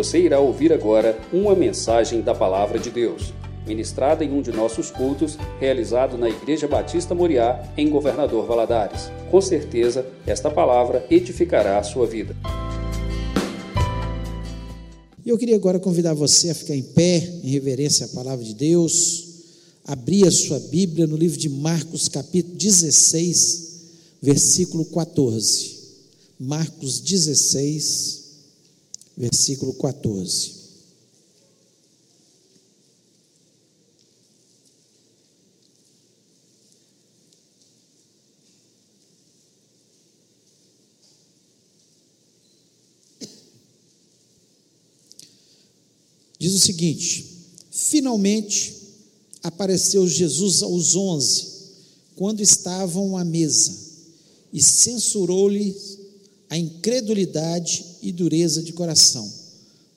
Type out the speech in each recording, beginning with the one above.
Você irá ouvir agora uma mensagem da Palavra de Deus, ministrada em um de nossos cultos, realizado na Igreja Batista Moriá, em Governador Valadares. Com certeza, esta palavra edificará a sua vida. Eu queria agora convidar você a ficar em pé, em reverência à palavra de Deus, abrir a sua Bíblia no livro de Marcos, capítulo 16, versículo 14. Marcos 16, versículo 14. Diz o seguinte: finalmente apareceu Jesus aos onze, quando estavam à mesa, e censurou-lhes a incredulidade e dureza de coração,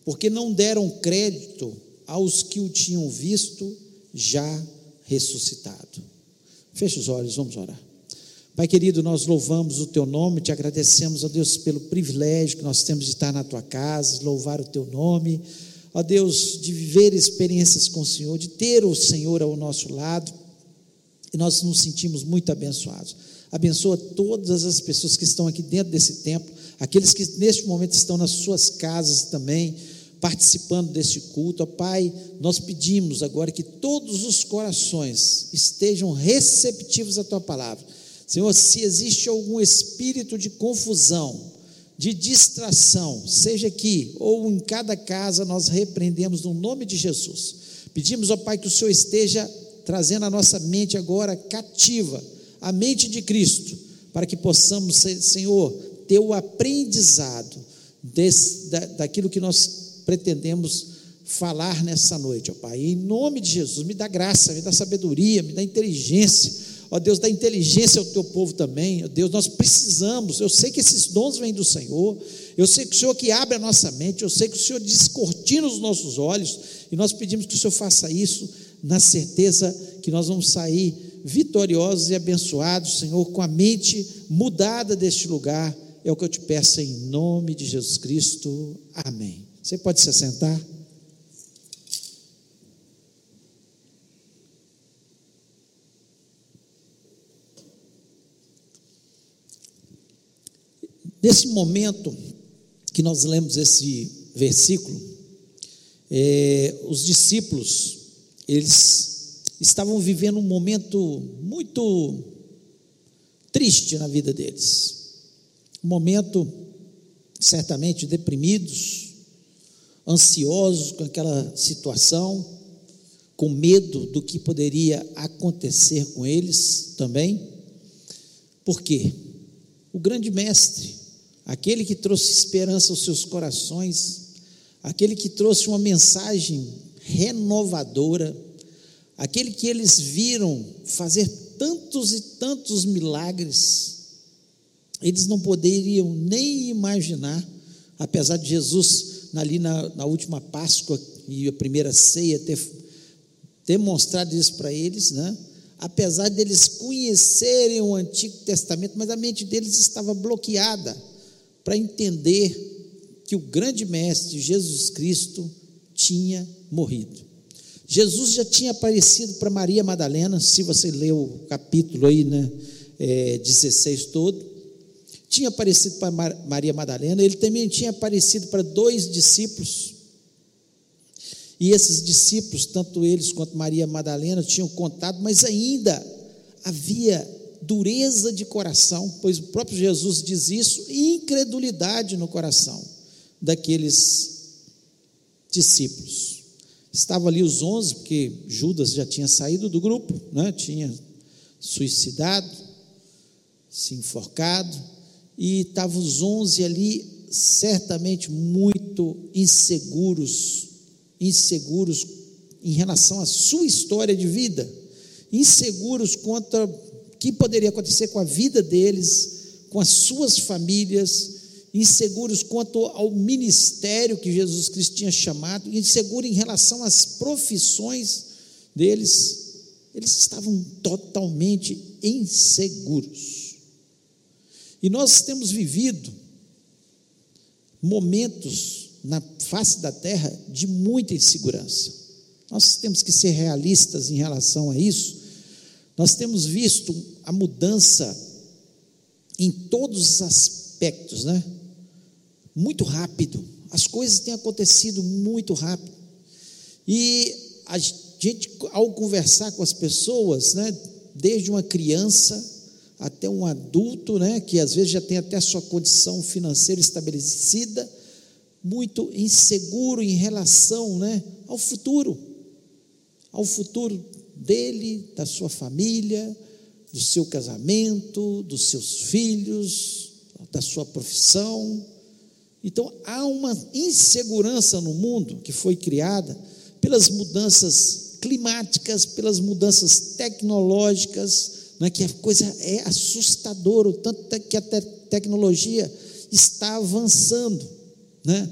porque não deram crédito aos que o tinham visto já ressuscitado. Feche os olhos, vamos orar. Pai querido, nós louvamos o teu nome, te agradecemos, ó Deus, pelo privilégio que nós temos de estar na tua casa, louvar o teu nome ó Deus, de viver experiências com o Senhor, de ter o Senhor ao nosso lado, e nós nos sentimos muito abençoados. Abençoa todas as pessoas que estão aqui dentro desse templo, aqueles que neste momento estão nas suas casas também, participando deste culto. Ó Pai, nós pedimos agora que todos os corações estejam receptivos à tua palavra. Senhor, se existe algum espírito de confusão, de distração, seja aqui ou em cada casa, nós repreendemos no nome de Jesus. Pedimos ao Pai que o Senhor esteja trazendo a nossa mente agora cativa, a mente de Cristo, para que possamos, Senhor, ter o aprendizado desse, da, daquilo que nós pretendemos falar nessa noite, ó Pai. Em nome de Jesus, me dá graça, me dá sabedoria, me dá inteligência Ó Deus, dá inteligência ao teu povo também. Ó Deus, nós precisamos. Eu sei que esses dons vêm do Senhor. Eu sei que o Senhor que abre a nossa mente. Eu sei que o Senhor descortina os nossos olhos. E nós pedimos que o Senhor faça isso na certeza que nós vamos sair vitoriosos e abençoados, Senhor, com a mente mudada deste lugar. É o que eu te peço em nome de Jesus Cristo. Amém. Você pode se assentar? Nesse momento que nós lemos esse versículo, é, os discípulos, eles estavam vivendo um momento muito triste na vida deles. Um momento certamente deprimidos, ansiosos com aquela situação, com medo do que poderia acontecer com eles também. Por quê? O grande mestre, aquele que trouxe esperança aos seus corações, aquele que trouxe uma mensagem renovadora, aquele que eles viram fazer tantos e tantos milagres, eles não poderiam nem imaginar, apesar de Jesus, ali na, na última Páscoa e a primeira ceia, ter demonstrado isso para eles, né? apesar deles conhecerem o Antigo Testamento, mas a mente deles estava bloqueada para entender que o grande mestre Jesus Cristo tinha morrido. Jesus já tinha aparecido para Maria Madalena, se você leu o capítulo aí, né, é, 16 todo, tinha aparecido para Maria Madalena, ele também tinha aparecido para dois discípulos, e esses discípulos, tanto eles quanto Maria Madalena, tinham contado, mas ainda havia dureza de coração, pois o próprio Jesus diz isso, e incredulidade no coração daqueles discípulos. Estavam ali os onze, porque Judas já tinha saído do grupo, né? tinha suicidado, se enforcado, e estavam os onze ali, certamente muito inseguros, inseguros em relação à sua história de vida, inseguros quanto a que poderia acontecer com a vida deles, com as suas famílias, inseguros quanto ao ministério que Jesus Cristo tinha chamado, inseguros em relação às profissões deles, eles estavam totalmente inseguros. E nós temos vivido momentos na face da terra de muita insegurança. Nós temos que ser realistas em relação a isso. Nós temos visto a mudança em todos os aspectos, né? Muito rápido. As coisas têm acontecido muito rápido. E a gente, ao conversar com as pessoas, né, desde uma criança até um adulto, né, que às vezes já tem até a sua condição financeira estabelecida, muito inseguro em relação né, ao futuro, ao futuro dele, da sua família, do seu casamento, dos seus filhos, da sua profissão. Então há uma insegurança no mundo que foi criada pelas mudanças climáticas, pelas mudanças tecnológicas, né, que a coisa é assustadora, o tanto que a te tecnologia está avançando. Né?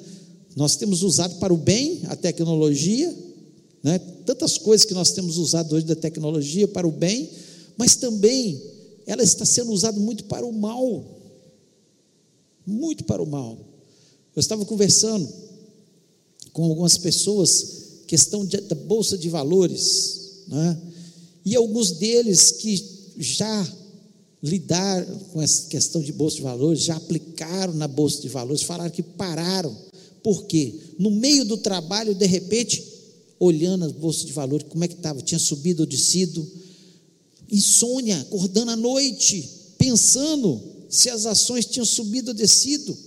Nós temos usado para o bem a tecnologia, né? tantas coisas que nós temos usado hoje da tecnologia para o bem, mas também ela está sendo usada muito para o mal. Muito para o mal. Eu estava conversando com algumas pessoas, questão de, da Bolsa de Valores, né? e alguns deles que já lidar com essa questão de bolsa de valores, já aplicaram na bolsa de valores, falaram que pararam. Por quê? No meio do trabalho, de repente, olhando as bolsas de valores, como é que estava? Tinha subido ou descido? Insônia, acordando à noite, pensando se as ações tinham subido ou descido.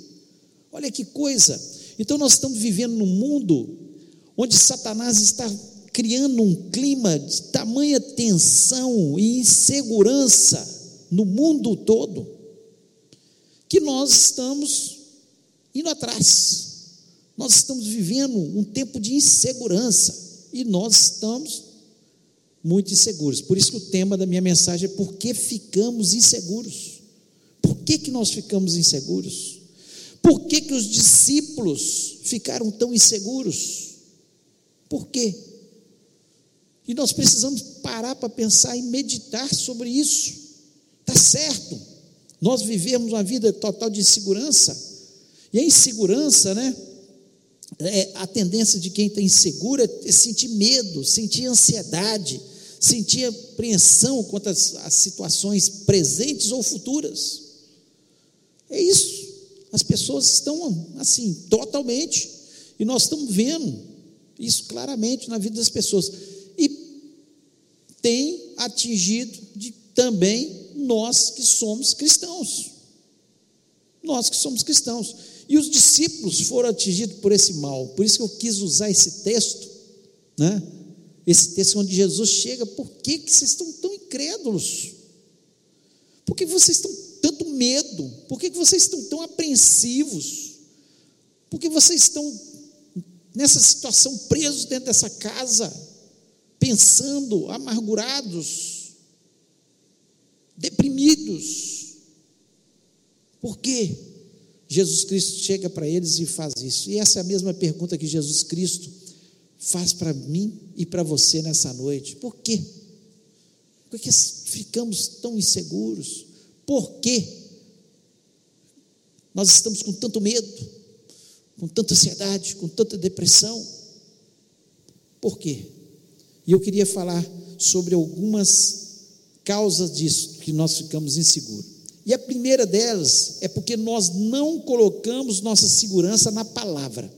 Olha que coisa. Então nós estamos vivendo num mundo onde Satanás está criando um clima de tamanha tensão e insegurança no mundo todo, que nós estamos indo atrás. Nós estamos vivendo um tempo de insegurança e nós estamos muito inseguros. Por isso que o tema da minha mensagem é por que ficamos inseguros? Por que, que nós ficamos inseguros? Por que, que os discípulos ficaram tão inseguros? Por quê? E nós precisamos parar para pensar e meditar sobre isso. Está certo, nós vivemos uma vida total de insegurança, e a insegurança, né? É, a tendência de quem está inseguro é sentir medo, sentir ansiedade, sentir apreensão quanto às, às situações presentes ou futuras. É isso. As pessoas estão assim, totalmente. E nós estamos vendo isso claramente na vida das pessoas tem atingido de, também nós que somos cristãos. Nós que somos cristãos. E os discípulos foram atingidos por esse mal. Por isso que eu quis usar esse texto, né? Esse texto onde Jesus chega, por que, que vocês estão tão incrédulos? Por que vocês estão tanto medo? Por que, vocês estão tão apreensivos? Por que vocês estão nessa situação presos dentro dessa casa? pensando, amargurados, deprimidos. Por quê? Jesus Cristo chega para eles e faz isso. E essa é a mesma pergunta que Jesus Cristo faz para mim e para você nessa noite. Por quê? Por que ficamos tão inseguros? Por quê? Nós estamos com tanto medo, com tanta ansiedade, com tanta depressão. Por quê? E eu queria falar sobre algumas causas disso, que nós ficamos inseguros. E a primeira delas é porque nós não colocamos nossa segurança na palavra.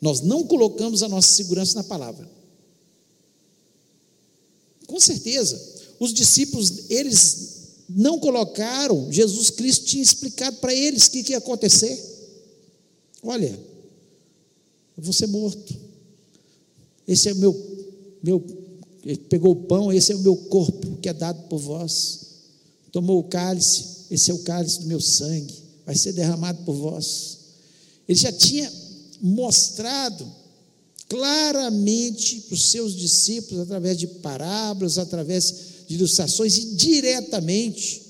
Nós não colocamos a nossa segurança na palavra. Com certeza, os discípulos, eles não colocaram, Jesus Cristo tinha explicado para eles o que, que ia acontecer. Olha, eu vou ser morto esse é o meu, meu, ele pegou o pão, esse é o meu corpo que é dado por vós. Tomou o cálice, esse é o cálice do meu sangue, vai ser derramado por vós. Ele já tinha mostrado claramente para os seus discípulos, através de parábolas, através de ilustrações e diretamente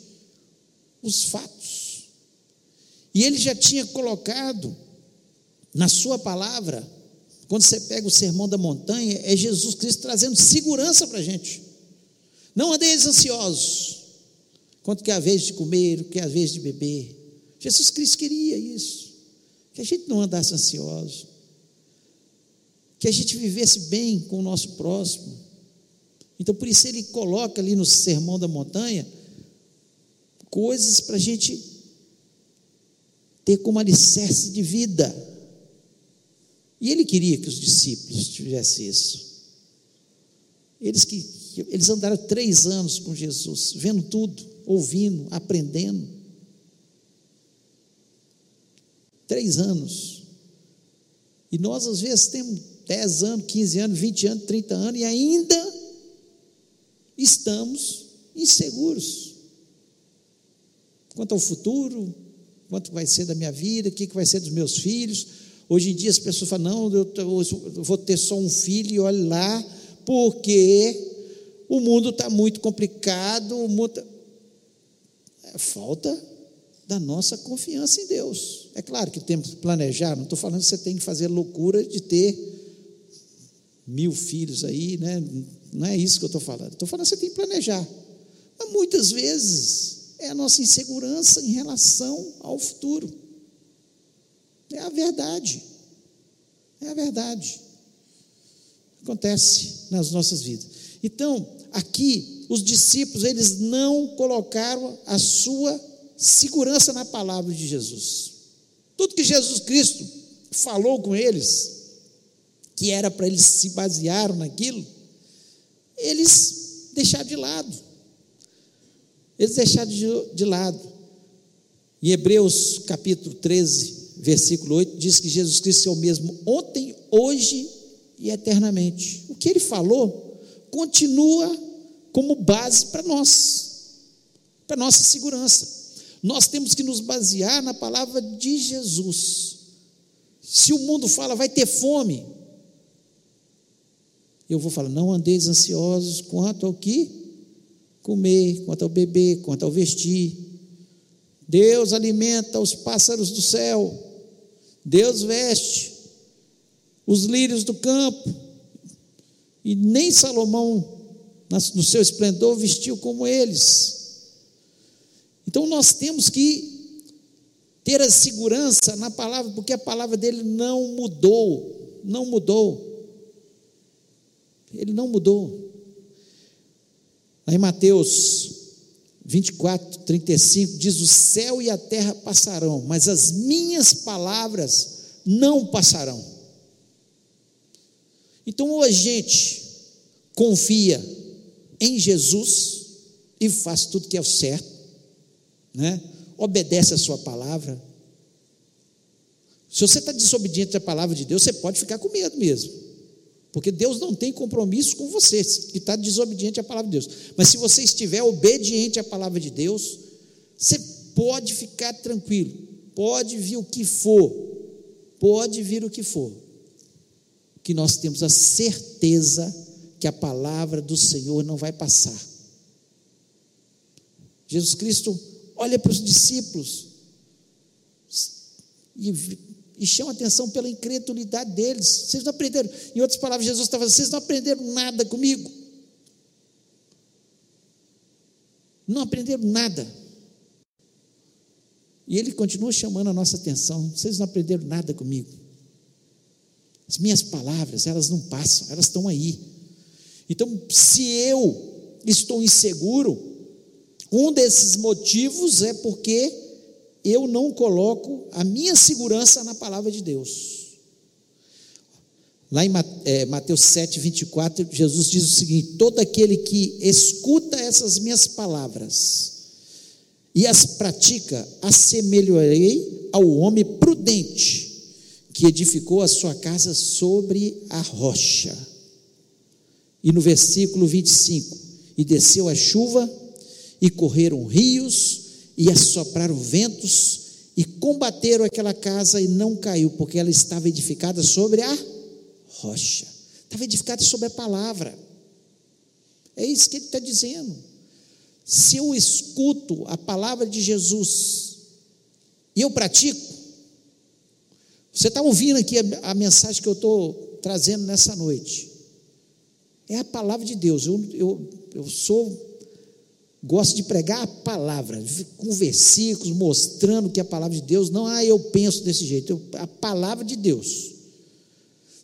os fatos. E ele já tinha colocado na sua palavra quando você pega o sermão da montanha, é Jesus Cristo trazendo segurança para a gente. Não andeis ansiosos, quanto que é a vez de comer, que é a vez de beber. Jesus Cristo queria isso. que a gente não andasse ansioso, que a gente vivesse bem com o nosso próximo. Então, por isso, ele coloca ali no Sermão da Montanha coisas para a gente ter como alicerce de vida. E ele queria que os discípulos tivessem isso. Eles que eles andaram três anos com Jesus, vendo tudo, ouvindo, aprendendo. Três anos. E nós, às vezes, temos 10 anos, 15 anos, 20 anos, 30 anos e ainda estamos inseguros. Quanto ao futuro, quanto vai ser da minha vida, o que vai ser dos meus filhos. Hoje em dia as pessoas falam: não, eu vou ter só um filho, e olha lá, porque o mundo está muito complicado, o mundo tá... é falta da nossa confiança em Deus. É claro que temos que planejar, não estou falando que você tem que fazer loucura de ter mil filhos aí, né? Não é isso que eu estou falando. Estou falando que você tem que planejar. Mas muitas vezes é a nossa insegurança em relação ao futuro. É a verdade. É a verdade. Acontece nas nossas vidas. Então, aqui os discípulos eles não colocaram a sua segurança na palavra de Jesus. Tudo que Jesus Cristo falou com eles, que era para eles se basear naquilo, eles deixaram de lado. Eles deixaram de, de lado. Em Hebreus capítulo 13, versículo 8, diz que Jesus Cristo é o mesmo ontem, hoje e eternamente. O que ele falou continua como base para nós, para nossa segurança. Nós temos que nos basear na palavra de Jesus. Se o mundo fala vai ter fome, eu vou falar, não andeis ansiosos quanto ao que comer, quanto ao beber, quanto ao vestir. Deus alimenta os pássaros do céu, Deus veste os lírios do campo, e nem Salomão, no seu esplendor, vestiu como eles. Então nós temos que ter a segurança na palavra, porque a palavra dele não mudou, não mudou. Ele não mudou. Aí Mateus 24, 35 diz: O céu e a terra passarão, mas as minhas palavras não passarão. Então, ou a gente confia em Jesus e faz tudo que é o certo, né? obedece a sua palavra. Se você está desobediente à palavra de Deus, você pode ficar com medo mesmo. Porque Deus não tem compromisso com você, que está desobediente à palavra de Deus. Mas se você estiver obediente à palavra de Deus, você pode ficar tranquilo, pode vir o que for, pode vir o que for, que nós temos a certeza que a palavra do Senhor não vai passar. Jesus Cristo olha para os discípulos e, e chama atenção pela incredulidade deles. Vocês não aprenderam, em outras palavras, Jesus estava dizendo: vocês não aprenderam nada comigo. Não aprenderam nada. E ele continua chamando a nossa atenção: vocês não aprenderam nada comigo. As minhas palavras, elas não passam, elas estão aí. Então, se eu estou inseguro, um desses motivos é porque eu não coloco a minha segurança na palavra de Deus. Lá em é, Mateus 7, 24, Jesus diz o seguinte: Todo aquele que escuta essas minhas palavras e as pratica, assemelharei ao homem prudente que edificou a sua casa sobre a rocha. E no versículo 25: E desceu a chuva, e correram rios, e assopraram ventos, e combateram aquela casa, e não caiu, porque ela estava edificada sobre a rocha. Estava edificada sobre a palavra. É isso que ele está dizendo. Se eu escuto a palavra de Jesus e eu pratico, você está ouvindo aqui a, a, mensagem que eu estou trazendo nessa noite. É a palavra de Deus. Eu, eu, eu sou Gosto de pregar a palavra, com versículos mostrando que a palavra de Deus, não, ah, eu penso desse jeito, eu, a palavra de Deus.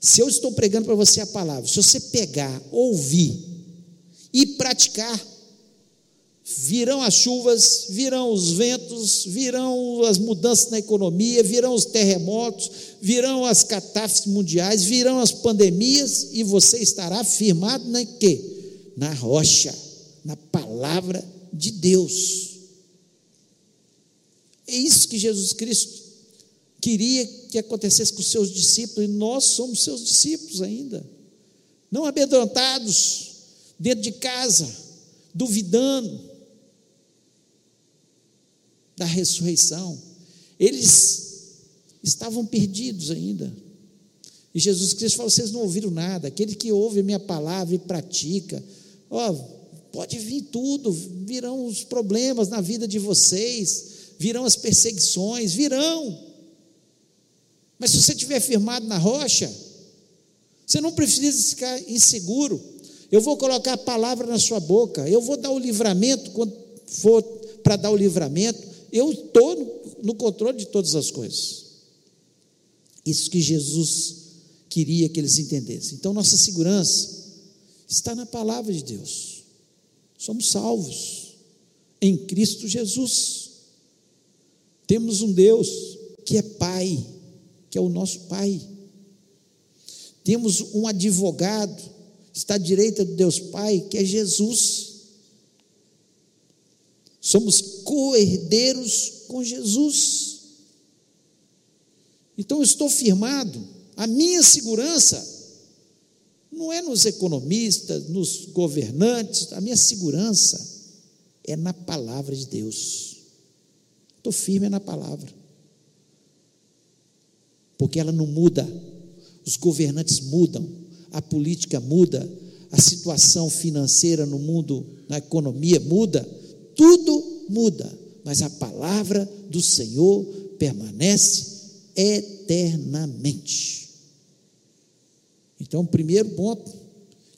Se eu estou pregando para você a palavra, se você pegar, ouvir e praticar, virão as chuvas, virão os ventos, virão as mudanças na economia, virão os terremotos, virão as catástrofes mundiais, virão as pandemias e você estará firmado na quê? Na rocha, na palavra de Deus. É isso que Jesus Cristo queria que acontecesse com os seus discípulos, e nós somos seus discípulos ainda. Não amedrontados, dentro de casa, duvidando da ressurreição. Eles estavam perdidos ainda. E Jesus Cristo falou: vocês não ouviram nada. Aquele que ouve a minha palavra e pratica, ó, pode vir tudo, virão os problemas na vida de vocês, virão as perseguições, virão. Mas se você estiver firmado na rocha, você não precisa ficar inseguro. Eu vou colocar a palavra na sua boca, eu vou dar o livramento quando for para dar o livramento, eu estou no, controle de todas as coisas. Isso que Jesus queria que eles entendessem. Então, nossa segurança está na palavra de Deus. Somos salvos em Cristo Jesus. Temos um Deus que é Pai que é o nosso Pai. Temos um advogado, está à direita de Deus Pai, que é Jesus. Somos co-herdeiros com Jesus. Então eu estou firmado, a minha segurança não é nos economistas, nos governantes, a minha segurança é na palavra de Deus. Estou firme na palavra porque ela não muda. Os governantes mudam, a política muda, a situação financeira no mundo, na economia muda, tudo muda, mas a palavra do Senhor permanece eternamente. Então, o primeiro ponto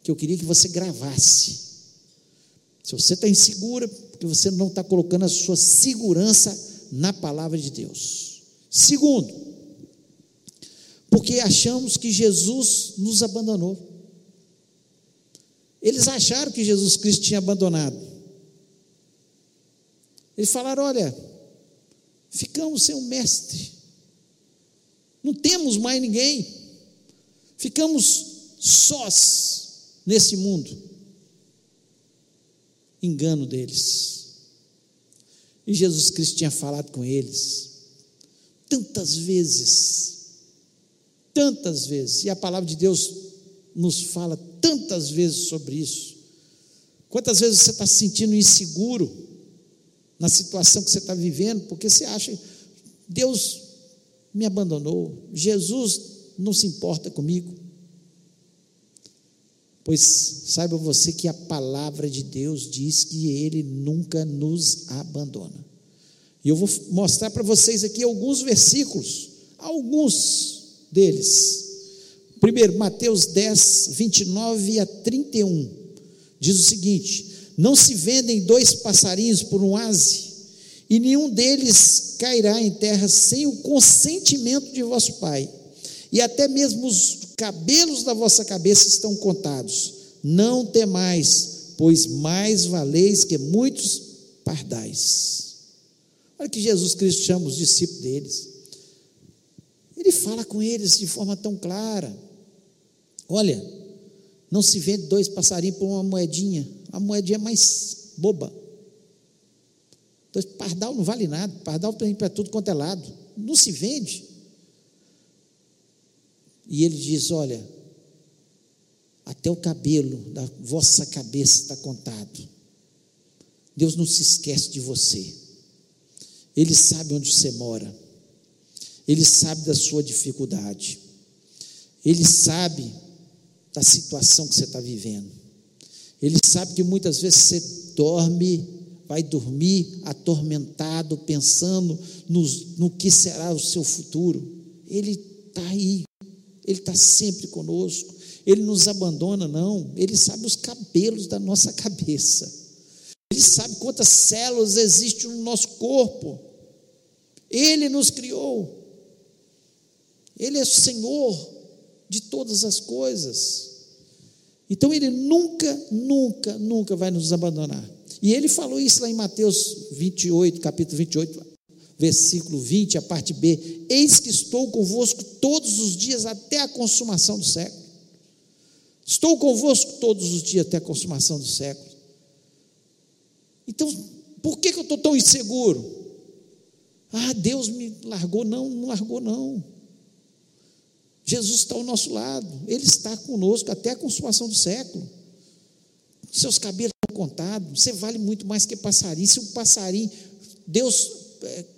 que eu queria que você gravasse. Se você está insegura, porque você não está colocando a sua segurança na palavra de Deus. Segundo, porque achamos que Jesus nos abandonou. Eles acharam que Jesus Cristo tinha abandonado. Eles falaram: olha, ficamos sem um mestre, não temos mais ninguém, ficamos sós nesse mundo. Engano deles. E Jesus Cristo tinha falado com eles tantas vezes tantas vezes, e a palavra de Deus nos fala tantas vezes sobre isso. Quantas vezes você está se sentindo inseguro na situação que você está vivendo, porque você acha, Deus me abandonou, Jesus não se importa comigo. Pois saiba você que a palavra de Deus diz que Ele nunca nos abandona. E eu vou mostrar para vocês aqui alguns versículos, alguns deles. Primeiro, Mateus 10, 29 a 31, diz o seguinte: Não se vendem dois passarinhos por um ase, e nenhum deles cairá em terra sem o consentimento de vosso Pai, e até mesmo os cabelos da vossa cabeça estão contados. Não temais, pois mais valeis que muitos pardais. Olha que Jesus Cristo chama os discípulos deles. Ele fala com eles de forma tão clara. Olha, não se vende dois passarinhos por uma moedinha. A moedinha é mais boba. Então, pardal não vale nada. Pardal tem para tudo quanto é lado. Não se vende. E ele diz: Olha, até o cabelo da vossa cabeça está contado. Deus não se esquece de você. Ele sabe onde você mora. Ele sabe da sua dificuldade. Ele sabe da situação que você está vivendo. Ele sabe que muitas vezes você dorme, vai dormir atormentado, pensando no, no que será o seu futuro. Ele está aí, Ele está sempre conosco. Ele nos abandona, não. Ele sabe os cabelos da nossa cabeça. Ele sabe quantas células existem no nosso corpo. Ele nos criou. Ele é o Senhor de todas as coisas. Então ele nunca, nunca, nunca vai nos abandonar. E ele falou isso lá em Mateus 28, capítulo 28, versículo 20, a parte B: Eis que estou convosco todos os dias até a consumação do século. Estou convosco todos os dias até a consumação do século. Então, por que, que eu estou tão inseguro? Ah, Deus me largou. Não, não largou, não. Jesus está ao nosso lado, Ele está conosco até a consumação do século. Seus cabelos estão contados, você vale muito mais que passarinho. Se um passarinho, Deus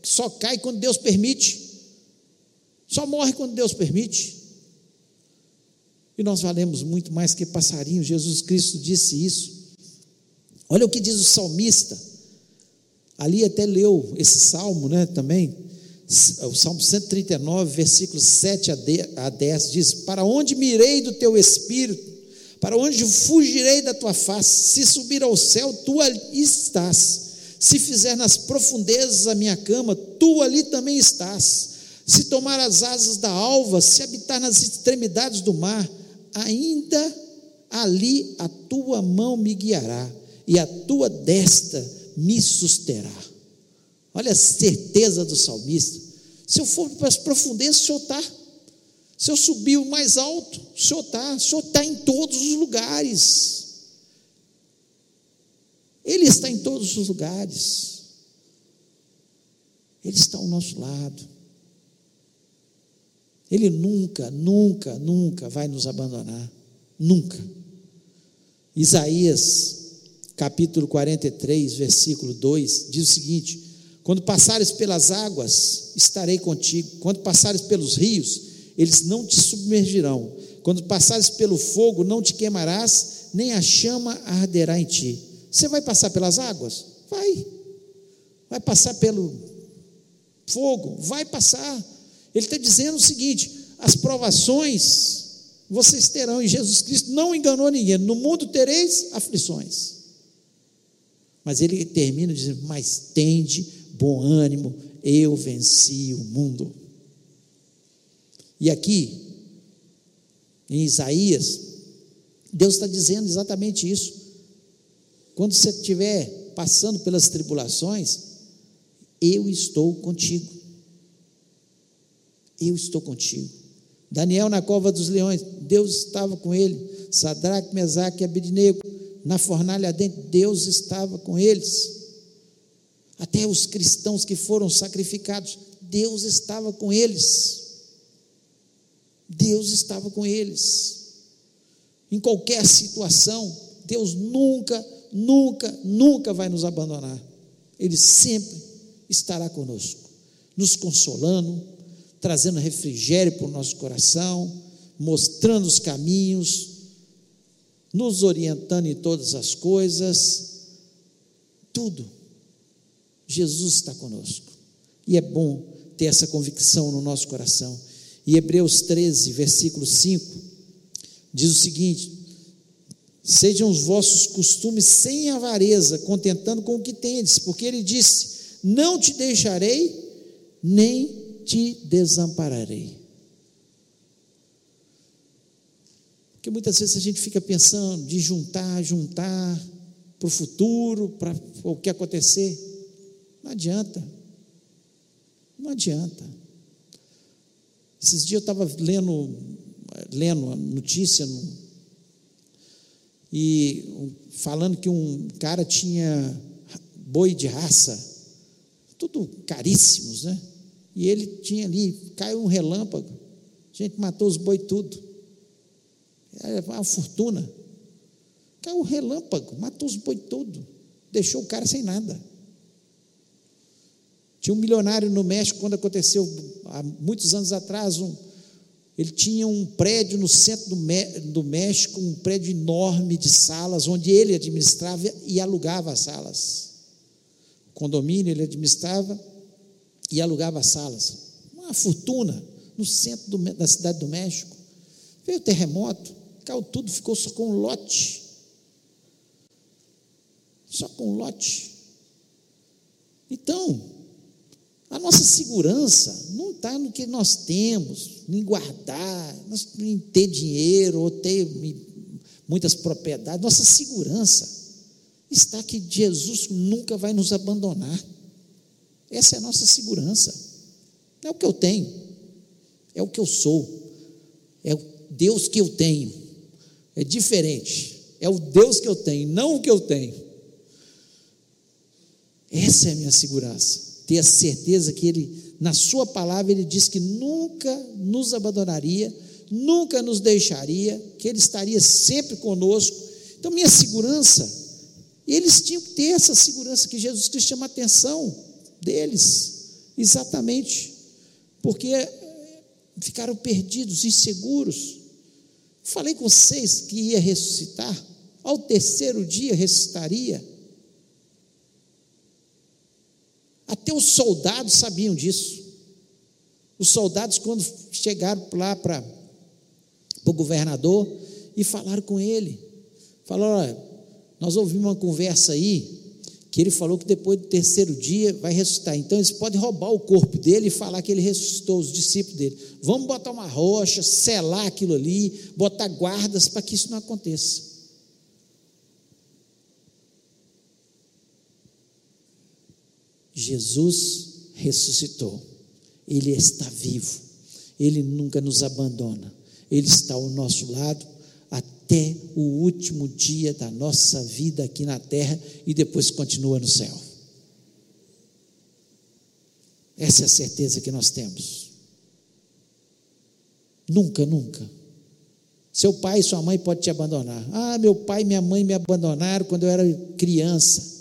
só cai quando Deus permite, só morre quando Deus permite. E nós valemos muito mais que passarinho, Jesus Cristo disse isso. Olha o que diz o salmista, ali até leu esse salmo, né, também o Salmo 139, versículos 7 a 10 diz: Para onde mirei do teu espírito? Para onde fugirei da tua face? Se subir ao céu, tu ali estás. Se fizer nas profundezas a minha cama, tu ali também estás. Se tomar as asas da alva, se habitar nas extremidades do mar, ainda ali a tua mão me guiará e a tua destra me susterá. Olha a certeza do salmista. Se eu for para as profundezas, o Senhor está. Se eu subir o mais alto, o Senhor está. O Senhor está em todos os lugares. Ele está em todos os lugares. Ele está ao nosso lado. Ele nunca, nunca, nunca vai nos abandonar. Nunca. Isaías, capítulo 43, versículo 2, diz o seguinte: quando passares pelas águas, estarei contigo. Quando passares pelos rios, eles não te submergirão. Quando passares pelo fogo, não te queimarás, nem a chama arderá em ti. Você vai passar pelas águas? Vai. Vai passar pelo fogo? Vai passar. Ele está dizendo o seguinte: as provações vocês terão, e Jesus Cristo não enganou ninguém. No mundo tereis aflições. Mas ele termina dizendo: Mas tende bom ânimo, eu venci o mundo. E aqui, em Isaías, Deus está dizendo exatamente isso. Quando você estiver passando pelas tribulações, eu estou contigo. Eu estou contigo. Daniel na cova dos leões, Deus estava com ele. Sadraque, Mesaque e Abednego na fornalha dentro, Deus estava com eles até os cristãos que foram sacrificados, Deus estava com eles. Deus estava com eles. Em qualquer situação, Deus nunca, nunca, nunca vai nos abandonar. Ele sempre estará conosco, nos consolando, trazendo refrigério para o nosso coração, mostrando os caminhos, nos orientando em todas as coisas, tudo Jesus está conosco. E é bom ter essa convicção no nosso coração. E Hebreus 13, versículo 5, diz o seguinte: Sejam os vossos costumes sem avareza, contentando com o que tendes, porque ele disse: Não te deixarei, nem te desampararei. Porque muitas vezes a gente fica pensando de juntar, juntar para o futuro, para o que acontecer. Não adianta. Não adianta. Esses dias eu estava lendo, lendo a notícia no, e falando que um cara tinha boi de raça, tudo caríssimos, né? E ele tinha ali, caiu um relâmpago, a gente matou os boi tudo. Era uma fortuna. Caiu um relâmpago, matou os boi tudo, deixou o cara sem nada. Tinha um milionário no México, quando aconteceu há muitos anos atrás, um, ele tinha um prédio no centro do, México, um prédio enorme de salas, onde ele administrava e alugava as salas. Condomínio ele administrava e alugava as salas. Uma fortuna no centro do, da cidade do México. Veio o terremoto, caiu tudo, ficou só com um lote. só com lote. Então, a nossa segurança não está no que nós temos, em guardar, em ter dinheiro ou ter muitas propriedades. Nossa segurança está que Jesus nunca vai nos abandonar. Essa é a nossa segurança. Não é o que eu tenho, é o que eu sou, é o Deus que eu tenho. É diferente. É o Deus que eu tenho, não o que eu tenho. Essa é a minha segurança. Ter a certeza que Ele, na Sua palavra, Ele diz que nunca nos abandonaria, nunca nos deixaria, que Ele estaria sempre conosco. Então, minha segurança eles tinham que ter essa segurança que Jesus Cristo chama a atenção deles, exatamente, porque eh, ficaram perdidos, inseguros. Falei com vocês que ia ressuscitar, ao terceiro dia ressuscitaria. Até os soldados sabiam disso. Os soldados, quando chegaram lá para o governador e falaram com ele, falaram: olha, nós ouvimos uma conversa aí que ele falou que depois do terceiro dia vai ressuscitar. Então eles podem roubar o corpo dele e falar que ele ressuscitou os discípulos dele. Vamos botar uma rocha, selar aquilo ali, botar guardas para que isso não aconteça. Jesus ressuscitou. Ele está vivo. Ele nunca nos abandona. Ele está ao nosso lado até o último dia da nossa vida aqui na terra e depois continua no céu. Essa é a certeza que nós temos. Nunca, nunca. Seu pai e sua mãe podem te abandonar. Ah, meu pai e minha mãe me abandonaram quando eu era criança.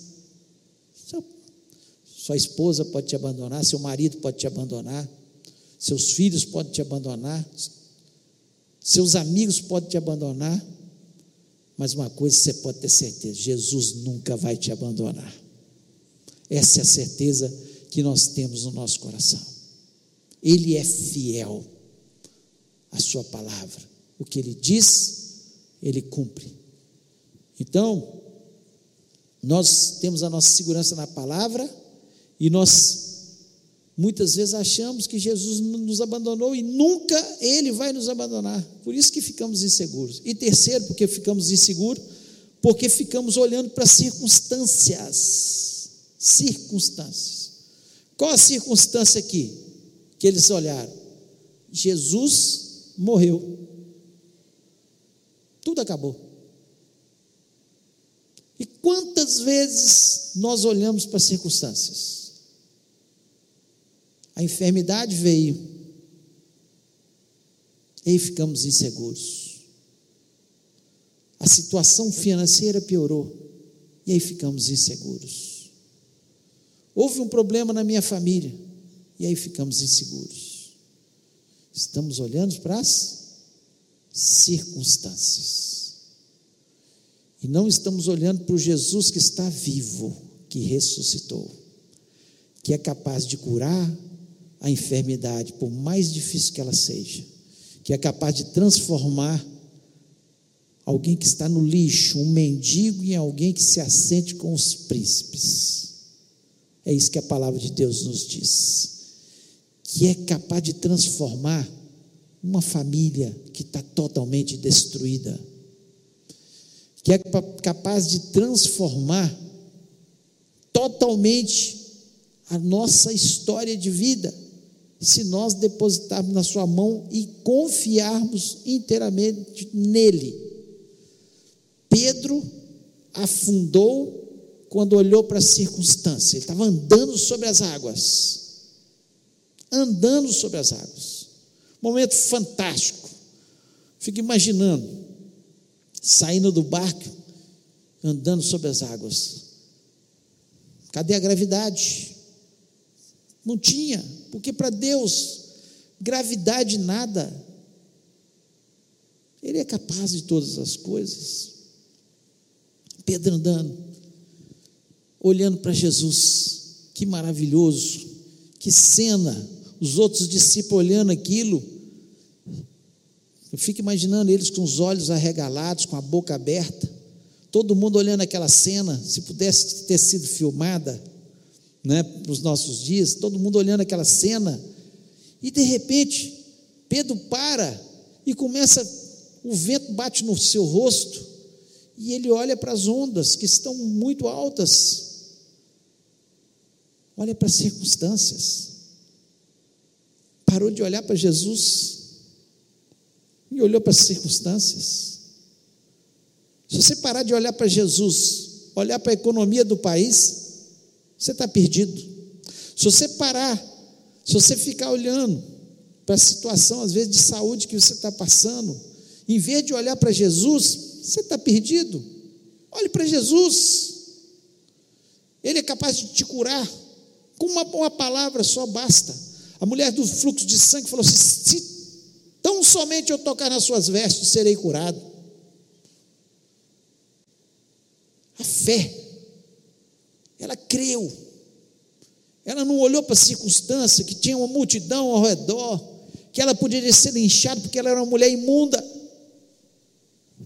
Sua esposa pode te abandonar, seu marido pode te abandonar, seus filhos podem te abandonar, seus amigos podem te abandonar. Mas uma coisa você pode ter certeza: Jesus nunca vai te abandonar. Essa é a certeza que nós temos no nosso coração. Ele é fiel à Sua palavra. O que Ele diz, Ele cumpre. Então, nós temos a nossa segurança na palavra e nós Muitas vezes achamos que Jesus nos abandonou e nunca Ele vai nos abandonar. Por isso que ficamos inseguros. E terceiro, porque ficamos inseguros, porque ficamos olhando para circunstâncias. Circunstâncias. Qual a circunstância aqui que eles olharam? Jesus morreu. Tudo acabou. E quantas vezes nós olhamos para circunstâncias? A enfermidade veio. E ficamos inseguros. A situação financeira piorou. E aí ficamos inseguros. Houve um problema na minha família. E aí ficamos inseguros. Estamos olhando para as circunstâncias. E não estamos olhando para o Jesus que está vivo, que ressuscitou, que é capaz de curar, a enfermidade, por mais difícil que ela seja, que é capaz de transformar alguém que está no lixo, um mendigo, em alguém que se assente com os príncipes. É isso que a palavra de Deus nos diz. Que é capaz de transformar uma família que está totalmente destruída. Que é capaz de transformar totalmente a nossa história de vida se nós depositarmos na Sua mão e confiarmos inteiramente nele. Pedro afundou quando olhou para a circunstância, ele estava andando sobre as águas. Andando sobre as águas. Momento fantástico. Fico imaginando, saindo do barco, andando sobre as águas. Cadê a gravidade? Não tinha, porque para Deus, gravidade nada. Ele é capaz de todas as coisas. Pedro andando, olhando para Jesus, que maravilhoso, que cena, os outros discípulos olhando aquilo. Eu fico imaginando eles com os olhos arregalados, com a boca aberta, todo mundo olhando aquela cena, se pudesse ter sido filmada, né, para os nossos dias, todo mundo olhando aquela cena, e de repente, Pedro para e começa, o vento bate no seu rosto, e ele olha para as ondas que estão muito altas, olha para as circunstâncias, parou de olhar para Jesus e olhou para as circunstâncias. Se você parar de olhar para Jesus, olhar para a economia do país, você está perdido. Se você parar, se você ficar olhando para a situação, às vezes, de saúde que você está passando, em vez de olhar para Jesus, você está perdido. Olhe para Jesus. Ele é capaz de te curar. Com uma, boa palavra só basta. A mulher do fluxo de sangue falou assim: se tão somente eu tocar nas suas vestes, serei curado. A fé, ela creu, ela não olhou para a circunstância que tinha uma multidão ao redor, que ela poderia ser linchada porque ela era uma mulher imunda.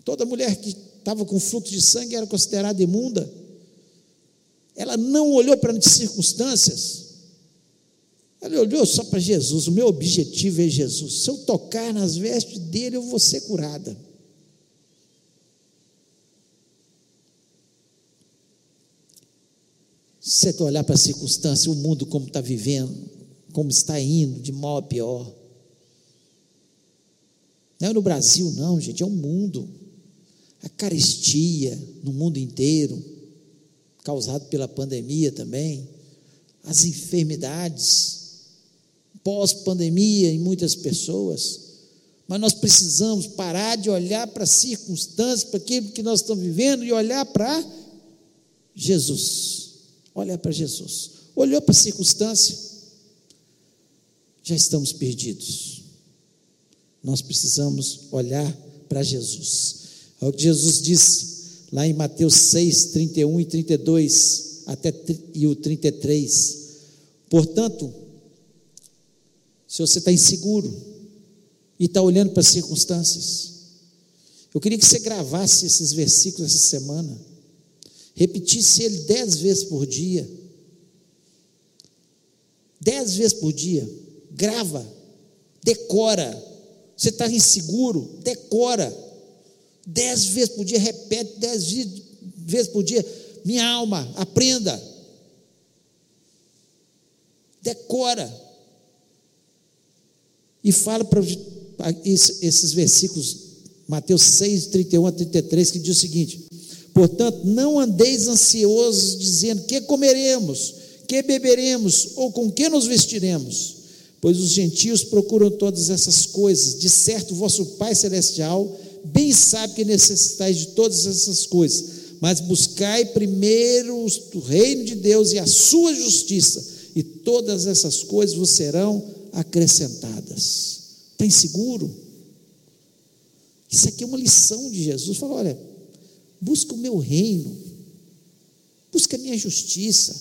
Toda mulher que estava com fluxo de sangue era considerada imunda. Ela não olhou para as circunstâncias. Ela olhou só para Jesus. O meu objetivo é Jesus. Se eu tocar nas vestes dele, eu vou ser curada. Se você olhar para a circunstância, o mundo como está vivendo, como está indo, de mal a pior. Não é no Brasil, não, gente, é o mundo. A carestia no mundo inteiro, causado pela pandemia também, as enfermidades, pós-pandemia em muitas pessoas. Mas nós precisamos parar de olhar para as circunstâncias, para aquilo que nós estamos vivendo e olhar para Jesus. Olha para Jesus. Olhou para a circunstância, já estamos perdidos. Nós precisamos olhar para Jesus. É o que Jesus diz lá em Mateus 6, 31 e 32, até e o 33. Portanto, se você está inseguro e está olhando para as circunstâncias, eu queria que você gravasse esses versículos essa semana repetisse ele dez vezes por dia. Dez vezes por dia. Grava, decora. Você está inseguro? Decora. Dez vezes por dia, repete dez vezes por dia. Minha alma, aprenda. Decora. E fala para esses versículos, Mateus 6, 31 a 33, que diz o seguinte: Portanto, não andeis ansiosos, dizendo: que comeremos, que beberemos, ou com que nos vestiremos? Pois os gentios procuram todas essas coisas. De certo, vosso Pai Celestial bem sabe que necessitais de todas essas coisas. Mas buscai primeiro o reino de Deus e a sua justiça, e todas essas coisas vos serão acrescentadas. Está inseguro? Isso aqui é uma lição de Jesus. Fala, olha, busca o meu reino, busca a minha justiça,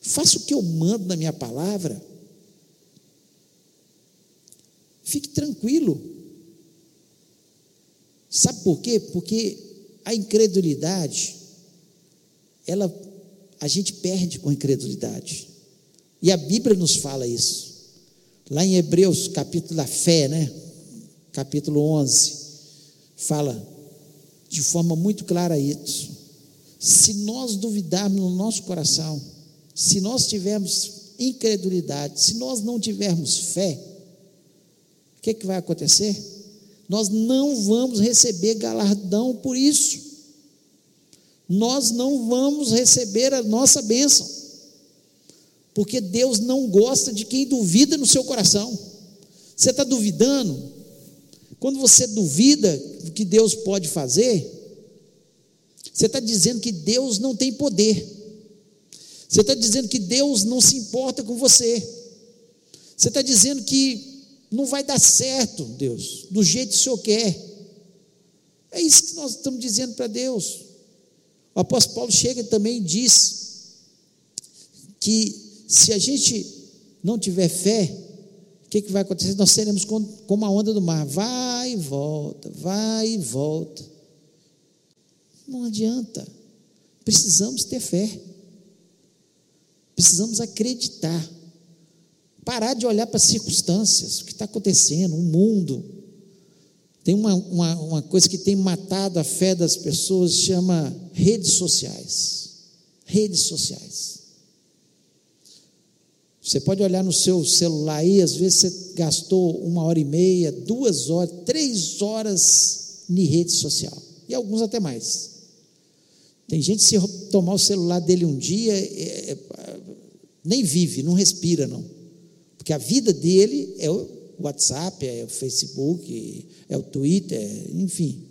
faça o que eu mando na minha palavra. Fique tranquilo. Sabe por quê? Porque a incredulidade, ela a gente perde com a incredulidade. E a Bíblia nos fala isso. Lá em Hebreus, capítulo da fé, né? Capítulo 11, fala de forma muito clara isso. Se nós duvidarmos no nosso coração, se nós tivermos incredulidade, se nós não tivermos fé, o que, que vai acontecer? Nós não vamos receber galardão por isso. Nós não vamos receber a nossa bênção. Porque Deus não gosta de quem duvida no seu coração. Você está duvidando? Quando você duvida do que Deus pode fazer, você está dizendo que Deus não tem poder. Você está dizendo que Deus não se importa com você. Você está dizendo que não vai dar certo, Deus, do jeito que o Senhor quer. É isso que nós estamos dizendo para Deus. O apóstolo Paulo chega também e diz que se a gente não tiver fé, que, que vai acontecer? Nós seremos como a onda do mar, vai e volta, vai e volta. Não adianta. Precisamos ter fé. Precisamos acreditar. Parar de olhar para as circunstâncias, o que está acontecendo, o mundo. Tem uma, uma, uma coisa que tem matado a fé das pessoas, chama redes sociais. Redes sociais. Você pode olhar no seu celular aí, às vezes você gastou uma hora e meia, duas horas, três horas em rede social. E alguns até mais. Tem gente, se tomar o celular dele um dia, é, é, nem vive, não respira, não. Porque a vida dele é o WhatsApp, é o Facebook, é o Twitter, enfim,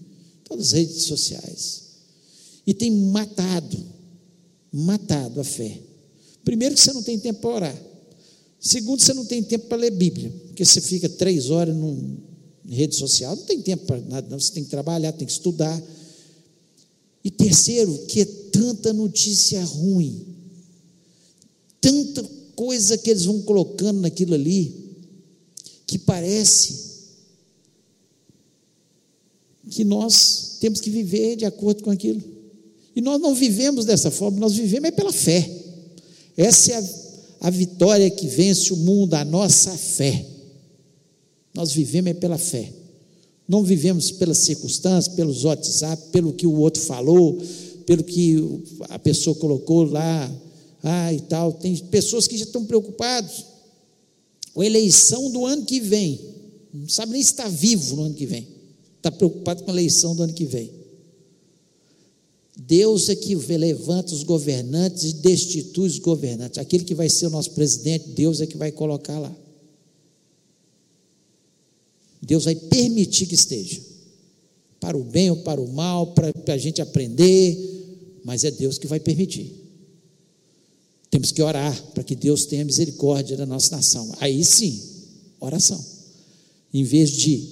todas as redes sociais. E tem matado, matado a fé. Primeiro, que você não tem tempo para orar. Segundo, você não tem tempo para ler Bíblia, porque você fica três horas em rede social, não tem tempo para nada, não. Você tem que trabalhar, tem que estudar. E terceiro, que é tanta notícia ruim, tanta coisa que eles vão colocando naquilo ali, que parece que nós temos que viver de acordo com aquilo. E nós não vivemos dessa forma, nós vivemos é pela fé. Essa é a, a vitória que vence o mundo, a nossa fé. Nós vivemos é pela fé. Não vivemos pelas circunstâncias, pelos WhatsApp, pelo que o outro falou, pelo que a pessoa colocou lá, ah, e tal. Tem pessoas que já estão preocupados com a eleição do ano que vem. Não sabe nem se está vivo no ano que vem. Está preocupado com a eleição do ano que vem. Deus é que levanta os governantes e destitui os governantes. Aquele que vai ser o nosso presidente, Deus é que vai colocar lá. Deus vai permitir que esteja, para o bem ou para o mal, para, para a gente aprender, mas é Deus que vai permitir. Temos que orar para que Deus tenha misericórdia da nossa nação. Aí sim, oração. Em vez de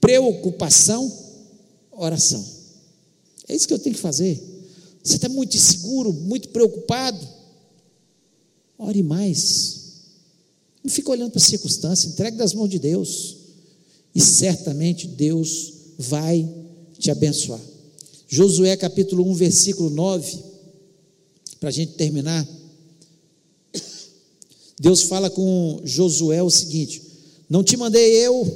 preocupação, oração. É isso que eu tenho que fazer. Você está muito inseguro, muito preocupado. Ore mais. Não fica olhando para a circunstância, entregue das mãos de Deus e certamente Deus vai te abençoar. Josué capítulo 1, versículo 9, para a gente terminar. Deus fala com Josué o seguinte: Não te mandei eu,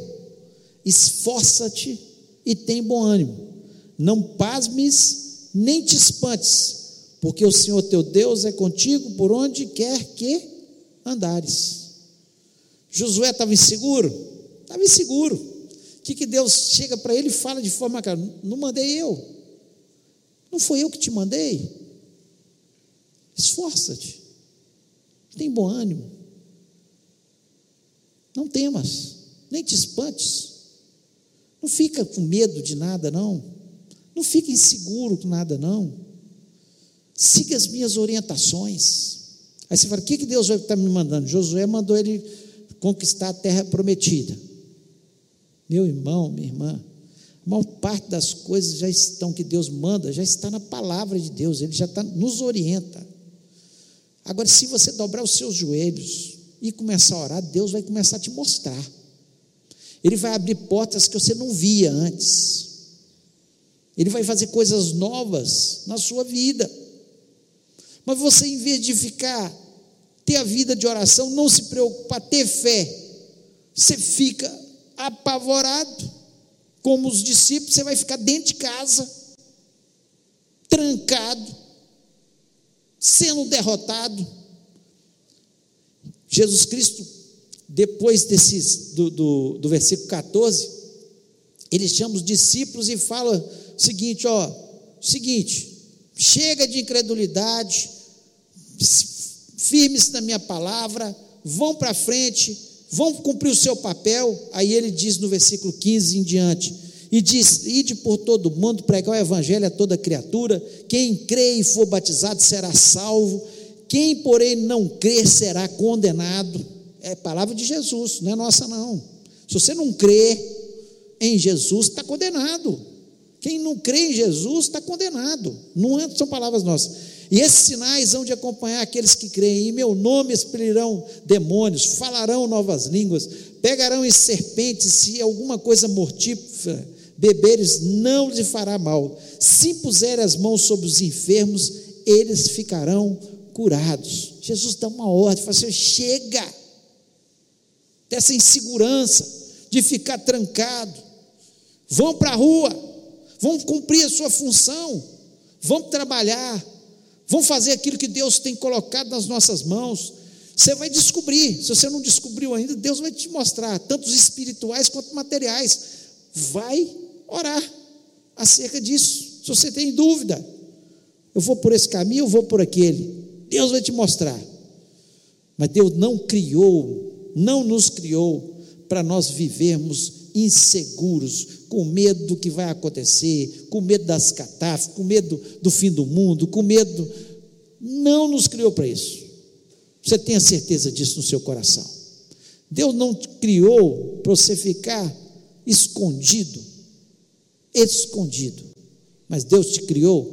esforça-te e tem bom ânimo, não pasmes nem te espantes, porque o Senhor teu Deus é contigo por onde quer que andares. Josué estava inseguro? Estava inseguro. O que, que Deus chega para ele e fala de forma clara? Não mandei eu. Não foi eu que te mandei. Esforça-te. Tem bom ânimo. Não temas, nem te espantes. Não fica com medo de nada, não. Não fica inseguro com nada, não. Siga as minhas orientações. Aí você fala: o que, que Deus está me mandando? Josué mandou ele conquistar a terra prometida. Meu irmão, minha irmã, a maior parte das coisas já estão que Deus manda, já está na palavra de Deus, Ele já está, nos orienta. Agora, se você dobrar os seus joelhos e começar a orar, Deus vai começar a te mostrar. Ele vai abrir portas que você não via antes. Ele vai fazer coisas novas na sua vida. Mas você, em vez de ficar, ter a vida de oração, não se preocupar, ter fé, você fica apavorado, como os discípulos, você vai ficar dentro de casa, trancado, sendo derrotado. Jesus Cristo, depois desses, do, do, do versículo 14, ele chama os discípulos e fala seguinte: ó, seguinte, chega de incredulidade, firme-se na minha palavra, vão para frente, vão cumprir o seu papel. Aí ele diz no versículo 15 em diante: e diz: Ide por todo mundo, pregar o evangelho a toda criatura. Quem crê e for batizado será salvo. Quem, porém, não crer será condenado. É palavra de Jesus, não é nossa, não. Se você não crê em Jesus, está condenado. Quem não crê em Jesus está condenado. Não é, são palavras nossas. E esses sinais hão de acompanhar aqueles que creem. Em meu nome expelirão demônios, falarão novas línguas, pegarão em serpentes, se alguma coisa mortífera beberes não lhe fará mal. Se puser as mãos sobre os enfermos, eles ficarão curados. Jesus dá uma ordem, fala assim: chega dessa insegurança de ficar trancado. Vão para a rua, vão cumprir a sua função, vão trabalhar, vão fazer aquilo que Deus tem colocado nas nossas mãos. Você vai descobrir, se você não descobriu ainda, Deus vai te mostrar, tanto os espirituais quanto materiais. Vai orar acerca disso. Se você tem dúvida, eu vou por esse caminho, eu vou por aquele. Deus vai te mostrar. Mas Deus não criou, não nos criou para nós vivermos inseguros, com medo do que vai acontecer, com medo das catástrofes, com medo do fim do mundo, com medo. Não nos criou para isso. Você tenha certeza disso no seu coração. Deus não te criou para você ficar escondido, escondido. Mas Deus te criou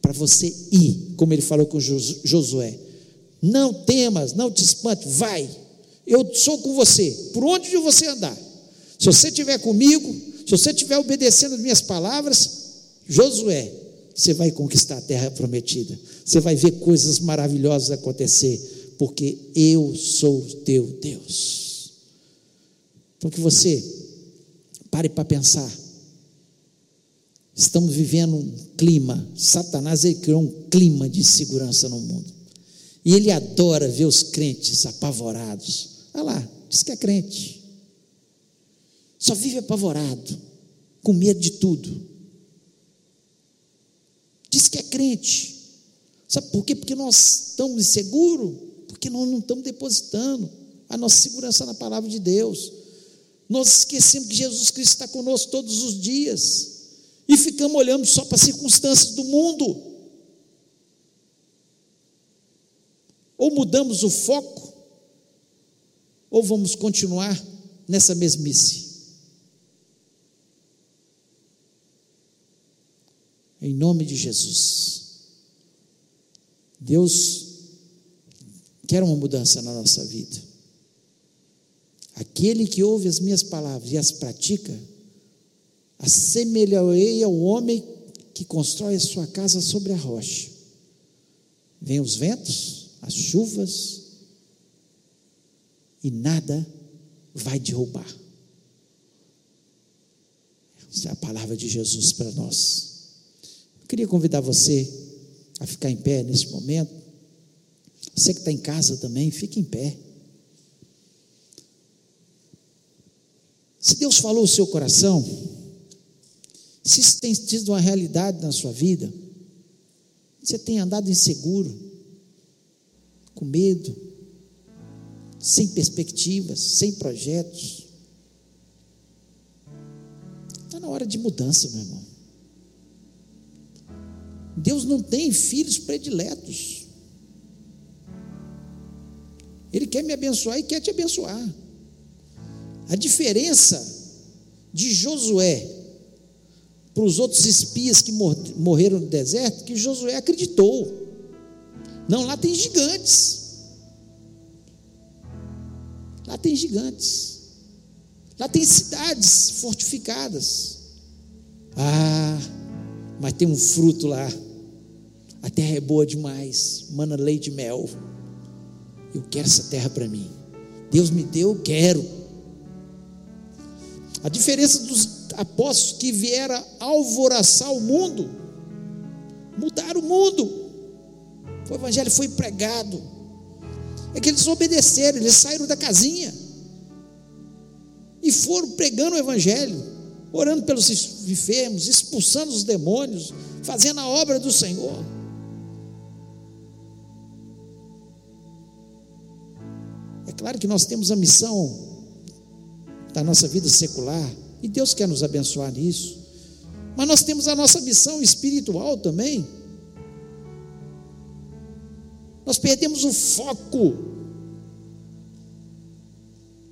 para você ir, como ele falou com Josué. Não temas, não te espante, vai. Eu sou com você, por onde você andar. Se você estiver comigo, se você estiver obedecendo as minhas palavras, Josué, você vai conquistar a terra prometida. Você vai ver coisas maravilhosas acontecer, porque eu sou teu Deus. Então que você pare para pensar. Estamos vivendo um clima, Satanás ele criou um clima de segurança no mundo. E ele adora ver os crentes apavorados. Olha lá, diz que é crente. Só vive apavorado, com medo de tudo. Diz que é crente. Sabe por quê? Porque nós estamos inseguros, porque nós não estamos depositando a nossa segurança na palavra de Deus. Nós esquecemos que Jesus Cristo está conosco todos os dias e ficamos olhando só para as circunstâncias do mundo. Ou mudamos o foco, ou vamos continuar nessa mesmice. Em nome de Jesus. Deus quer uma mudança na nossa vida. Aquele que ouve as minhas palavras e as pratica, assemelharei ao homem que constrói a sua casa sobre a rocha. Vêm os ventos, as chuvas, e nada vai derrubar. Essa é a palavra de Jesus para nós. Queria convidar você a ficar em pé nesse momento. Você que está em casa também, fique em pé. Se Deus falou o seu coração, se isso tem sido uma realidade na sua vida, você tem andado inseguro, com medo, sem perspectivas, sem projetos. Está na hora de mudança, meu irmão. Deus não tem filhos prediletos. Ele quer me abençoar e quer te abençoar. A diferença de Josué para os outros espias que morreram no deserto, que Josué acreditou. Não, lá tem gigantes. Lá tem gigantes. Lá tem cidades fortificadas. Ah, mas tem um fruto lá. A terra é boa demais. Mana leite e mel. Eu quero essa terra para mim. Deus me deu, eu quero. A diferença dos apóstolos que vieram alvoraçar o mundo, mudar o mundo. O evangelho foi pregado. É que eles obedeceram, eles saíram da casinha e foram pregando o evangelho, orando pelos enfermos, expulsando os demônios, fazendo a obra do Senhor. Claro que nós temos a missão da nossa vida secular e Deus quer nos abençoar nisso. Mas nós temos a nossa missão espiritual também. Nós perdemos o foco.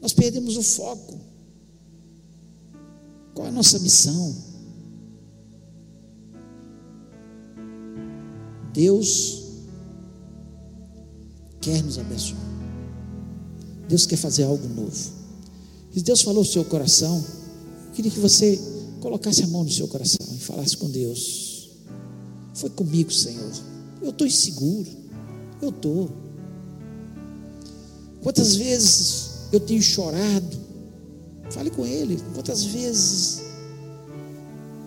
Nós perdemos o foco. Qual é a nossa missão? Deus quer nos abençoar. Deus quer fazer algo novo. E Deus falou no seu coração, queria que você colocasse a mão no seu coração e falasse com Deus: Foi comigo, Senhor. Eu estou inseguro. Eu estou. Quantas vezes eu tenho chorado? Fale com Ele. Quantas vezes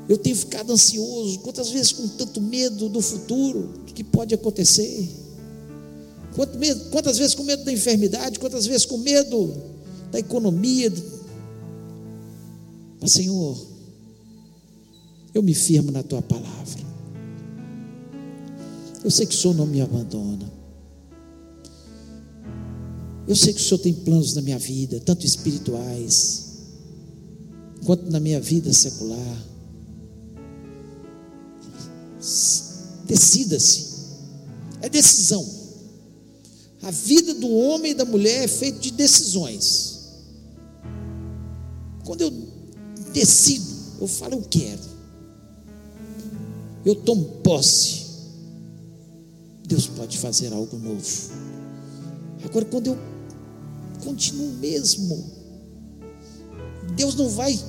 eu tenho ficado ansioso? Quantas vezes com tanto medo do futuro que pode acontecer? Quantas vezes com medo da enfermidade? Quantas vezes com medo da economia? Mas, Senhor, eu me firmo na tua palavra. Eu sei que o Senhor não me abandona. Eu sei que o Senhor tem planos na minha vida, tanto espirituais, quanto na minha vida secular. Decida-se, é decisão. A vida do homem e da mulher é feita de decisões. Quando eu decido, eu falo, eu quero. Eu tomo posse. Deus pode fazer algo novo. Agora, quando eu continuo mesmo, Deus não vai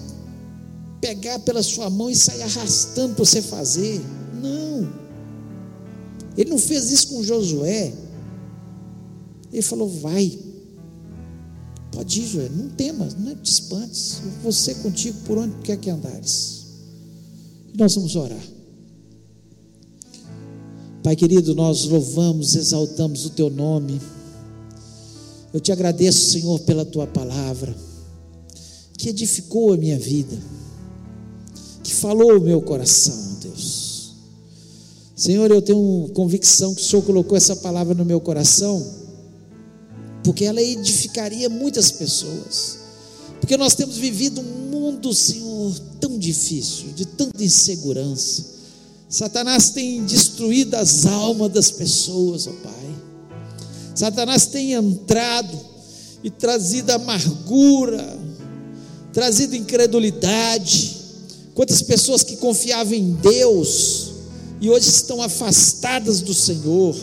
pegar pela sua mão e sair arrastando para você fazer. Não. Ele não fez isso com Josué. Ele falou: vai. Pode ir, Josué, não temas, não te espantes. Eu vou ser contigo por onde quer que andares. E nós vamos orar. Pai querido, nós louvamos, exaltamos o teu nome. Eu te agradeço, Senhor, pela tua palavra, que edificou a minha vida, que falou o meu coração, Deus. Senhor, eu tenho convicção que o Senhor colocou essa palavra no meu coração, porque ela edificaria muitas pessoas. Porque nós temos vivido um mundo, Senhor, tão difícil, de tanta insegurança Satanás tem destruído as almas das pessoas, ó Pai. Satanás tem entrado e trazido amargura, trazido incredulidade. Quantas pessoas que confiavam em Deus e hoje estão afastadas do Senhor.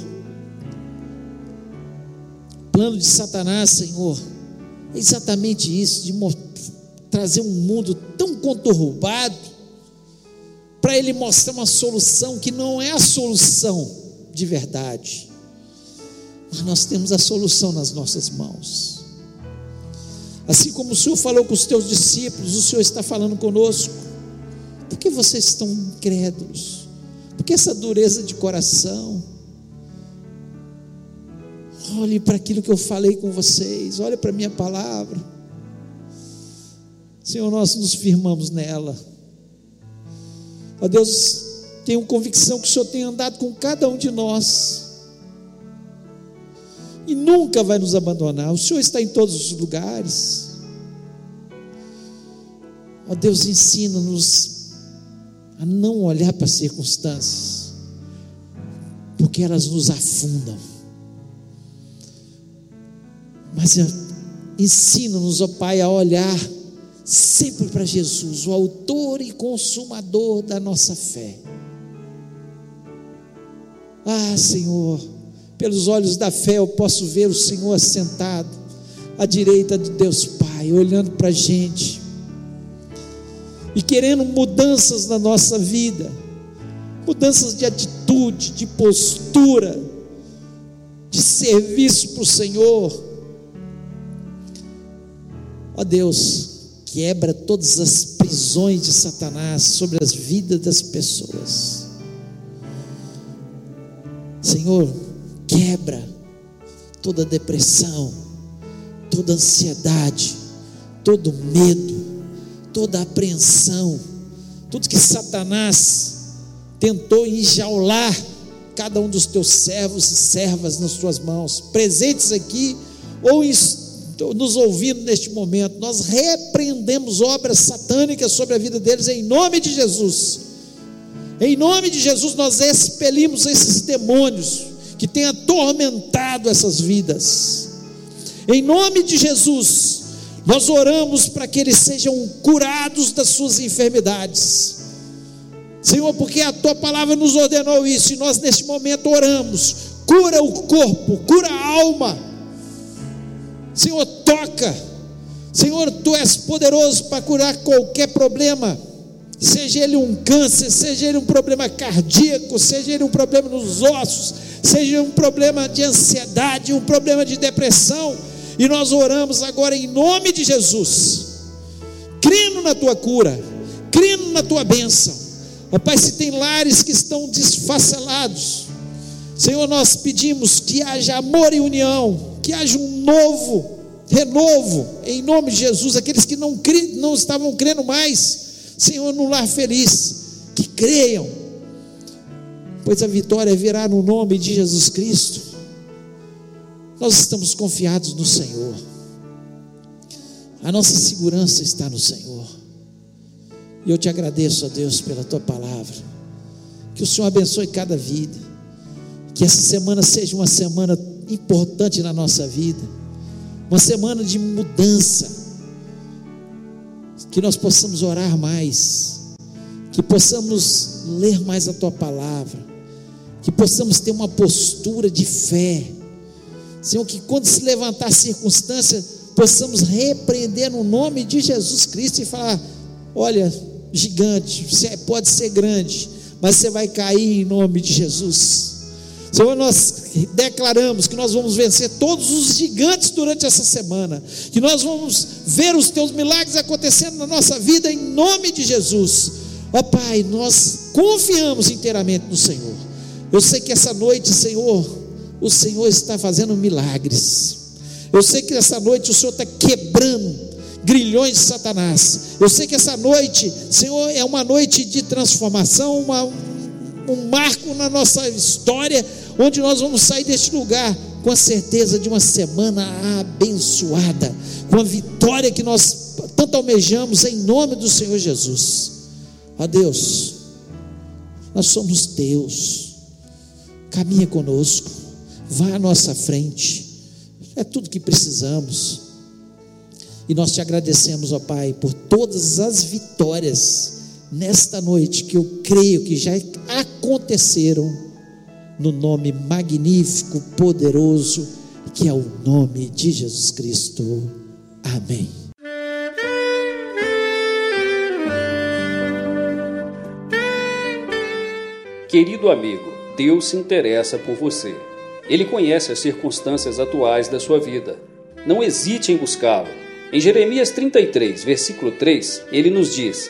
Plano de Satanás, Senhor, é exatamente isso, de trazer um mundo tão conturbado para ele mostrar uma solução que não é a solução de verdade, mas nós temos a solução nas nossas mãos. Assim como o Senhor falou com os teus discípulos, o Senhor está falando conosco. Por que vocês estão incrédulos? Por que essa dureza de coração? Olhe para aquilo que eu falei com vocês, olhe para a minha palavra. Senhor, nós nos firmamos nela. Ó Deus, tenho convicção que o Senhor tem andado com cada um de nós. E nunca vai nos abandonar. O Senhor está em todos os lugares. Ó Deus, ensina-nos a não olhar para as circunstâncias, porque elas nos afundam. Mas ensina-nos, ó Pai, a olhar sempre para Jesus, o autor e consumador da nossa fé. Ah, Senhor, pelos olhos da fé eu posso ver o Senhor assentado à direita de Deus Pai, olhando para a gente e querendo mudanças na nossa vida, mudanças de atitude, de postura, de serviço para o Senhor. Ó Deus, quebra todas as prisões de Satanás sobre as vidas das pessoas. Senhor, quebra toda depressão, toda ansiedade, todo medo, toda apreensão, tudo que Satanás tentou enjaular cada um dos teus servos e servas nas tuas mãos, presentes aqui ou em nos ouvindo neste momento, nós repreendemos obras satânicas sobre a vida deles em nome de Jesus. Em nome de Jesus, nós expelimos esses demônios que têm atormentado essas vidas. Em nome de Jesus, nós oramos para que eles sejam curados das suas enfermidades. Senhor, porque a tua palavra nos ordenou isso, e nós neste momento oramos: cura o corpo, cura a alma Senhor, toca. Senhor, tu és poderoso para curar qualquer problema, seja ele um câncer, seja ele um problema cardíaco, seja ele um problema nos ossos, seja um problema de ansiedade, um problema de depressão, e nós oramos agora em nome de Jesus, crendo na tua cura, crendo na tua bênção. Ó Pai, se tem lares que estão desfacelados, Senhor, nós pedimos que haja amor e união, que haja um novo renovo, em nome de Jesus, aqueles que não, cri, não estavam crendo mais, Senhor, no lar feliz, que creiam, pois a vitória virá no nome de Jesus Cristo. Nós estamos confiados no Senhor, a nossa segurança está no Senhor, e eu te agradeço, a Deus, pela tua palavra, que o Senhor abençoe cada vida, que essa semana seja uma semana importante na nossa vida, uma semana de mudança, que nós possamos orar mais, que possamos ler mais a tua palavra, que possamos ter uma postura de fé, Senhor, que quando se levantar circunstância, possamos repreender no nome de Jesus Cristo e falar: olha, gigante, você pode ser grande, mas você vai cair em nome de Jesus. Senhor, nós declaramos que nós vamos vencer todos os gigantes durante essa semana, que nós vamos ver os teus milagres acontecendo na nossa vida em nome de Jesus. Ó Pai, nós confiamos inteiramente no Senhor. Eu sei que essa noite, Senhor, o Senhor está fazendo milagres. Eu sei que essa noite o Senhor está quebrando grilhões de Satanás. Eu sei que essa noite, Senhor, é uma noite de transformação, uma, um marco na nossa história, onde nós vamos sair deste lugar com a certeza de uma semana abençoada, com a vitória que nós tanto almejamos em nome do Senhor Jesus. Ó Deus, nós somos Deus, caminha conosco, vá à nossa frente, é tudo que precisamos. E nós te agradecemos, ó Pai, por todas as vitórias nesta noite que eu creio que já aconteceram no nome magnífico, poderoso, que é o nome de Jesus Cristo. Amém. Querido amigo, Deus se interessa por você. Ele conhece as circunstâncias atuais da sua vida. Não hesite em buscá-lo. Em Jeremias 33, versículo 3, ele nos diz: